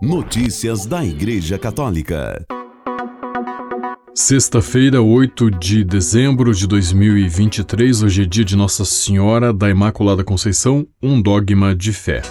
Notícias da Igreja Católica. Sexta-feira, 8 de dezembro de 2023, hoje é dia de Nossa Senhora da Imaculada Conceição, um dogma de fé.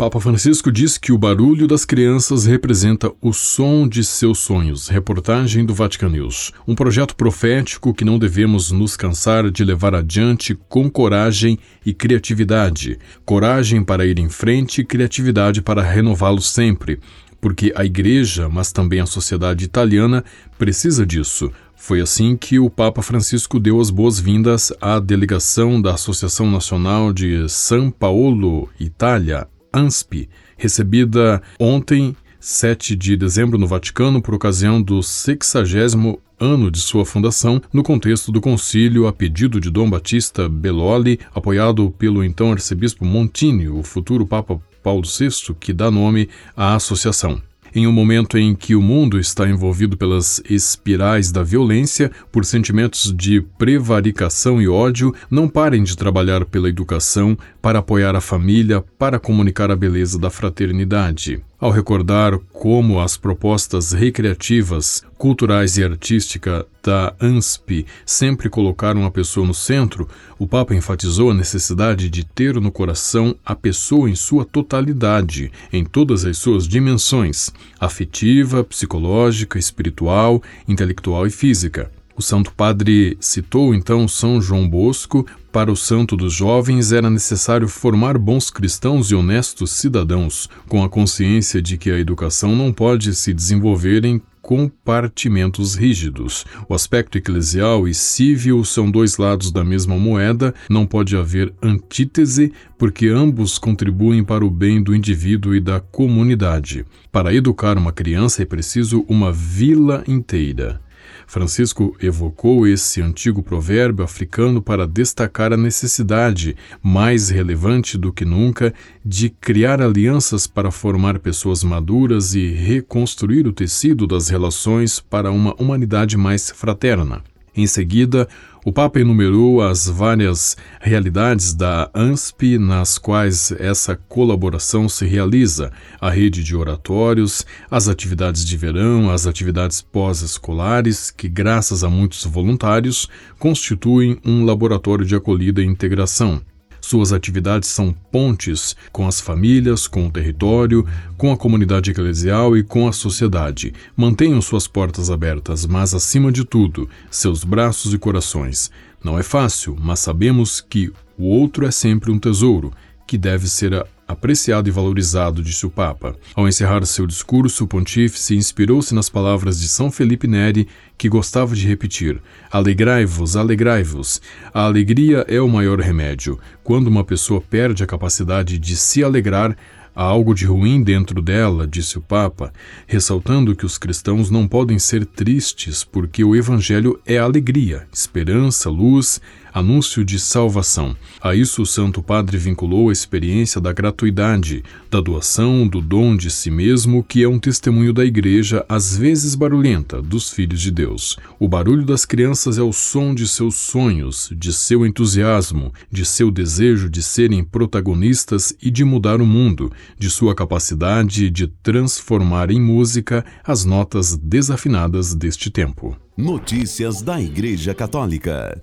Papa Francisco diz que o barulho das crianças representa o som de seus sonhos. Reportagem do Vatican News. Um projeto profético que não devemos nos cansar de levar adiante com coragem e criatividade. Coragem para ir em frente e criatividade para renová-lo sempre. Porque a Igreja, mas também a sociedade italiana, precisa disso. Foi assim que o Papa Francisco deu as boas-vindas à delegação da Associação Nacional de São Paulo, Itália, ANSP, recebida ontem, 7 de dezembro, no Vaticano, por ocasião do 60 ano de sua fundação, no contexto do concílio a pedido de Dom Batista Belloli, apoiado pelo então arcebispo Montini, o futuro Papa Paulo VI, que dá nome à associação. Em um momento em que o mundo está envolvido pelas espirais da violência, por sentimentos de prevaricação e ódio, não parem de trabalhar pela educação, para apoiar a família, para comunicar a beleza da fraternidade. Ao recordar como as propostas recreativas, culturais e artística da ANSP sempre colocaram a pessoa no centro, o Papa enfatizou a necessidade de ter no coração a pessoa em sua totalidade, em todas as suas dimensões afetiva, psicológica, espiritual, intelectual e física. O Santo Padre citou então São João Bosco. Para o santo dos jovens era necessário formar bons cristãos e honestos cidadãos, com a consciência de que a educação não pode se desenvolver em compartimentos rígidos. O aspecto eclesial e civil são dois lados da mesma moeda, não pode haver antítese, porque ambos contribuem para o bem do indivíduo e da comunidade. Para educar uma criança é preciso uma vila inteira. Francisco evocou esse antigo provérbio africano para destacar a necessidade, mais relevante do que nunca, de criar alianças para formar pessoas maduras e reconstruir o tecido das relações para uma humanidade mais fraterna. Em seguida, o Papa enumerou as várias realidades da ANSP nas quais essa colaboração se realiza: a rede de oratórios, as atividades de verão, as atividades pós-escolares, que, graças a muitos voluntários, constituem um laboratório de acolhida e integração. Suas atividades são pontes com as famílias, com o território, com a comunidade eclesial e com a sociedade. Mantenham suas portas abertas, mas, acima de tudo, seus braços e corações. Não é fácil, mas sabemos que o outro é sempre um tesouro que deve ser apreciado e valorizado, disse o Papa. Ao encerrar seu discurso, o pontífice inspirou-se nas palavras de São Felipe Neri, que gostava de repetir: Alegrai-vos, alegrai-vos. A alegria é o maior remédio. Quando uma pessoa perde a capacidade de se alegrar, Há algo de ruim dentro dela, disse o Papa, ressaltando que os cristãos não podem ser tristes porque o Evangelho é alegria, esperança, luz, anúncio de salvação. A isso o Santo Padre vinculou a experiência da gratuidade, da doação, do dom de si mesmo, que é um testemunho da Igreja, às vezes barulhenta, dos filhos de Deus. O barulho das crianças é o som de seus sonhos, de seu entusiasmo, de seu desejo de serem protagonistas e de mudar o mundo, de sua capacidade de transformar em música as notas desafinadas deste tempo. Notícias da Igreja Católica.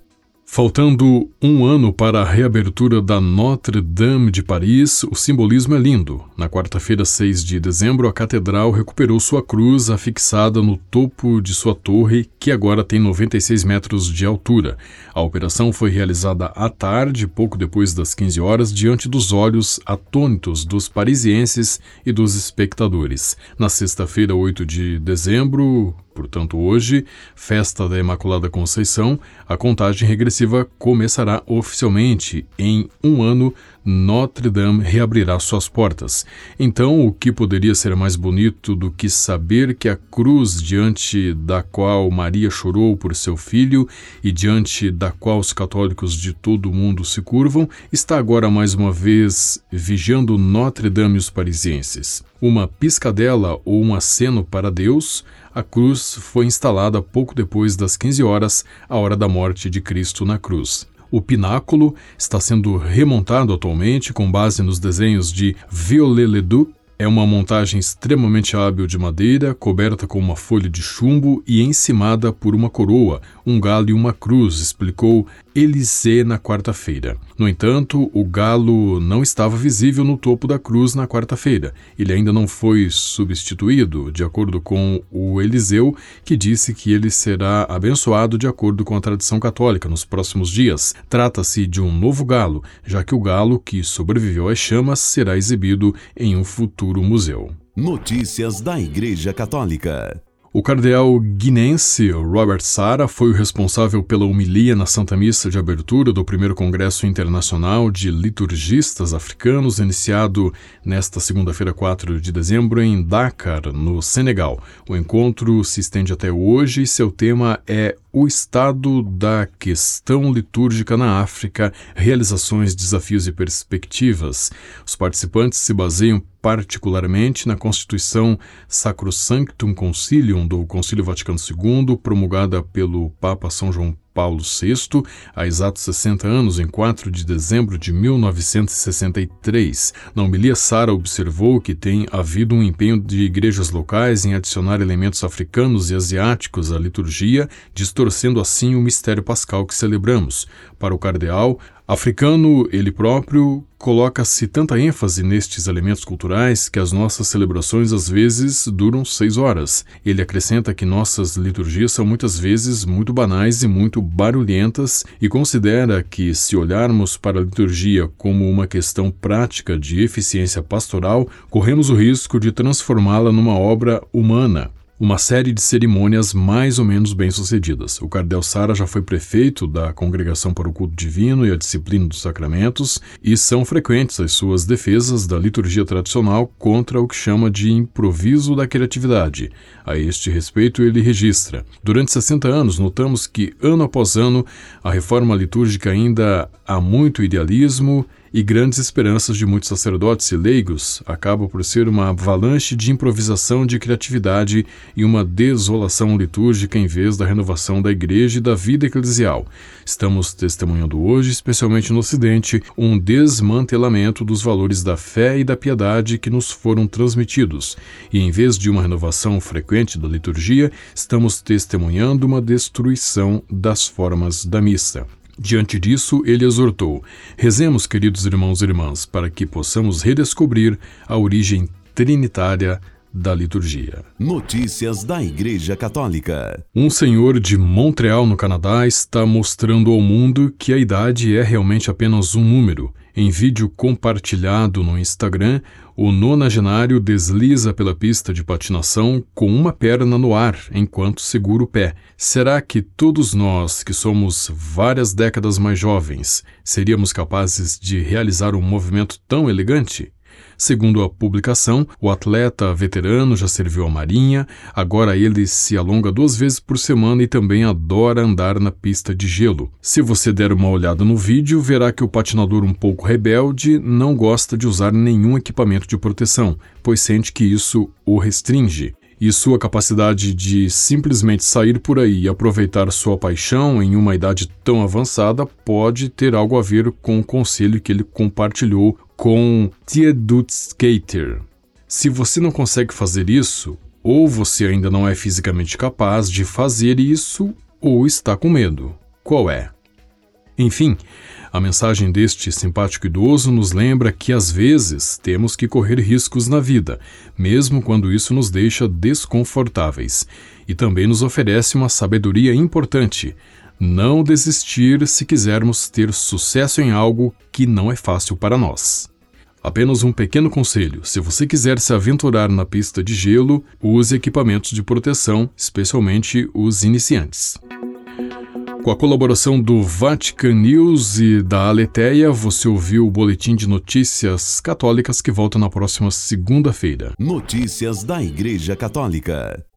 Faltando um ano para a reabertura da Notre-Dame de Paris, o simbolismo é lindo. Na quarta-feira, 6 de dezembro, a catedral recuperou sua cruz afixada no topo de sua torre, que agora tem 96 metros de altura. A operação foi realizada à tarde, pouco depois das 15 horas, diante dos olhos atônitos dos parisienses e dos espectadores. Na sexta-feira, 8 de dezembro, Portanto, hoje, festa da Imaculada Conceição, a contagem regressiva começará oficialmente. Em um ano, Notre Dame reabrirá suas portas. Então, o que poderia ser mais bonito do que saber que a cruz diante da qual Maria chorou por seu filho e diante da qual os católicos de todo o mundo se curvam, está agora mais uma vez vigiando Notre Dame e os parisienses? Uma piscadela ou um aceno para Deus? A cruz foi instalada pouco depois das 15 horas, a hora da morte de Cristo na cruz. O pináculo está sendo remontado atualmente com base nos desenhos de Viollet-le-Duc é uma montagem extremamente hábil de madeira, coberta com uma folha de chumbo e encimada por uma coroa, um galo e uma cruz, explicou Elisée na quarta-feira. No entanto, o galo não estava visível no topo da cruz na quarta-feira. Ele ainda não foi substituído, de acordo com o Eliseu, que disse que ele será abençoado de acordo com a tradição católica nos próximos dias. Trata-se de um novo galo, já que o galo que sobreviveu às chamas será exibido em um futuro museu. Notícias da Igreja Católica. O cardeal guinense Robert Sara foi o responsável pela homilia na Santa Missa de abertura do primeiro Congresso Internacional de Liturgistas Africanos, iniciado nesta segunda-feira, 4 de dezembro, em Dakar, no Senegal. O encontro se estende até hoje e seu tema é o estado da questão litúrgica na África, realizações, desafios e perspectivas. Os participantes se baseiam particularmente na Constituição Sacrosanctum Concilium do Concílio Vaticano II, promulgada pelo Papa São João Paulo VI, há exatos 60 anos, em 4 de dezembro de 1963. Na homilia, Sara observou que tem havido um empenho de igrejas locais em adicionar elementos africanos e asiáticos à liturgia, distorcendo assim o mistério pascal que celebramos. Para o cardeal, Africano, ele próprio, coloca-se tanta ênfase nestes elementos culturais que as nossas celebrações às vezes duram seis horas. Ele acrescenta que nossas liturgias são muitas vezes muito banais e muito barulhentas e considera que, se olharmos para a liturgia como uma questão prática de eficiência pastoral, corremos o risco de transformá-la numa obra humana uma série de cerimônias mais ou menos bem-sucedidas. O Cardel Sara já foi prefeito da Congregação para o Culto Divino e a Disciplina dos Sacramentos, e são frequentes as suas defesas da liturgia tradicional contra o que chama de improviso da criatividade. A este respeito, ele registra: Durante 60 anos, notamos que, ano após ano, a reforma litúrgica ainda há muito idealismo e grandes esperanças de muitos sacerdotes e leigos acabam por ser uma avalanche de improvisação de criatividade e uma desolação litúrgica em vez da renovação da igreja e da vida eclesial. Estamos testemunhando hoje, especialmente no Ocidente, um desmantelamento dos valores da fé e da piedade que nos foram transmitidos, e em vez de uma renovação frequente da liturgia, estamos testemunhando uma destruição das formas da missa. Diante disso, ele exortou: Rezemos, queridos irmãos e irmãs, para que possamos redescobrir a origem trinitária da liturgia. Notícias da Igreja Católica. Um senhor de Montreal, no Canadá, está mostrando ao mundo que a idade é realmente apenas um número. Em vídeo compartilhado no Instagram, o nonagenário desliza pela pista de patinação com uma perna no ar enquanto segura o pé. Será que todos nós, que somos várias décadas mais jovens, seríamos capazes de realizar um movimento tão elegante? Segundo a publicação, o atleta veterano já serviu à Marinha, agora ele se alonga duas vezes por semana e também adora andar na pista de gelo. Se você der uma olhada no vídeo, verá que o patinador um pouco rebelde não gosta de usar nenhum equipamento de proteção, pois sente que isso o restringe e sua capacidade de simplesmente sair por aí e aproveitar sua paixão em uma idade tão avançada pode ter algo a ver com o conselho que ele compartilhou com Theodut Skater. Se você não consegue fazer isso, ou você ainda não é fisicamente capaz de fazer isso, ou está com medo. Qual é? Enfim, a mensagem deste simpático idoso nos lembra que às vezes temos que correr riscos na vida, mesmo quando isso nos deixa desconfortáveis, e também nos oferece uma sabedoria importante: não desistir se quisermos ter sucesso em algo que não é fácil para nós. Apenas um pequeno conselho: se você quiser se aventurar na pista de gelo, use equipamentos de proteção, especialmente os iniciantes. Com a colaboração do Vatican News e da Aleteia, você ouviu o boletim de notícias católicas que volta na próxima segunda-feira. Notícias da Igreja Católica.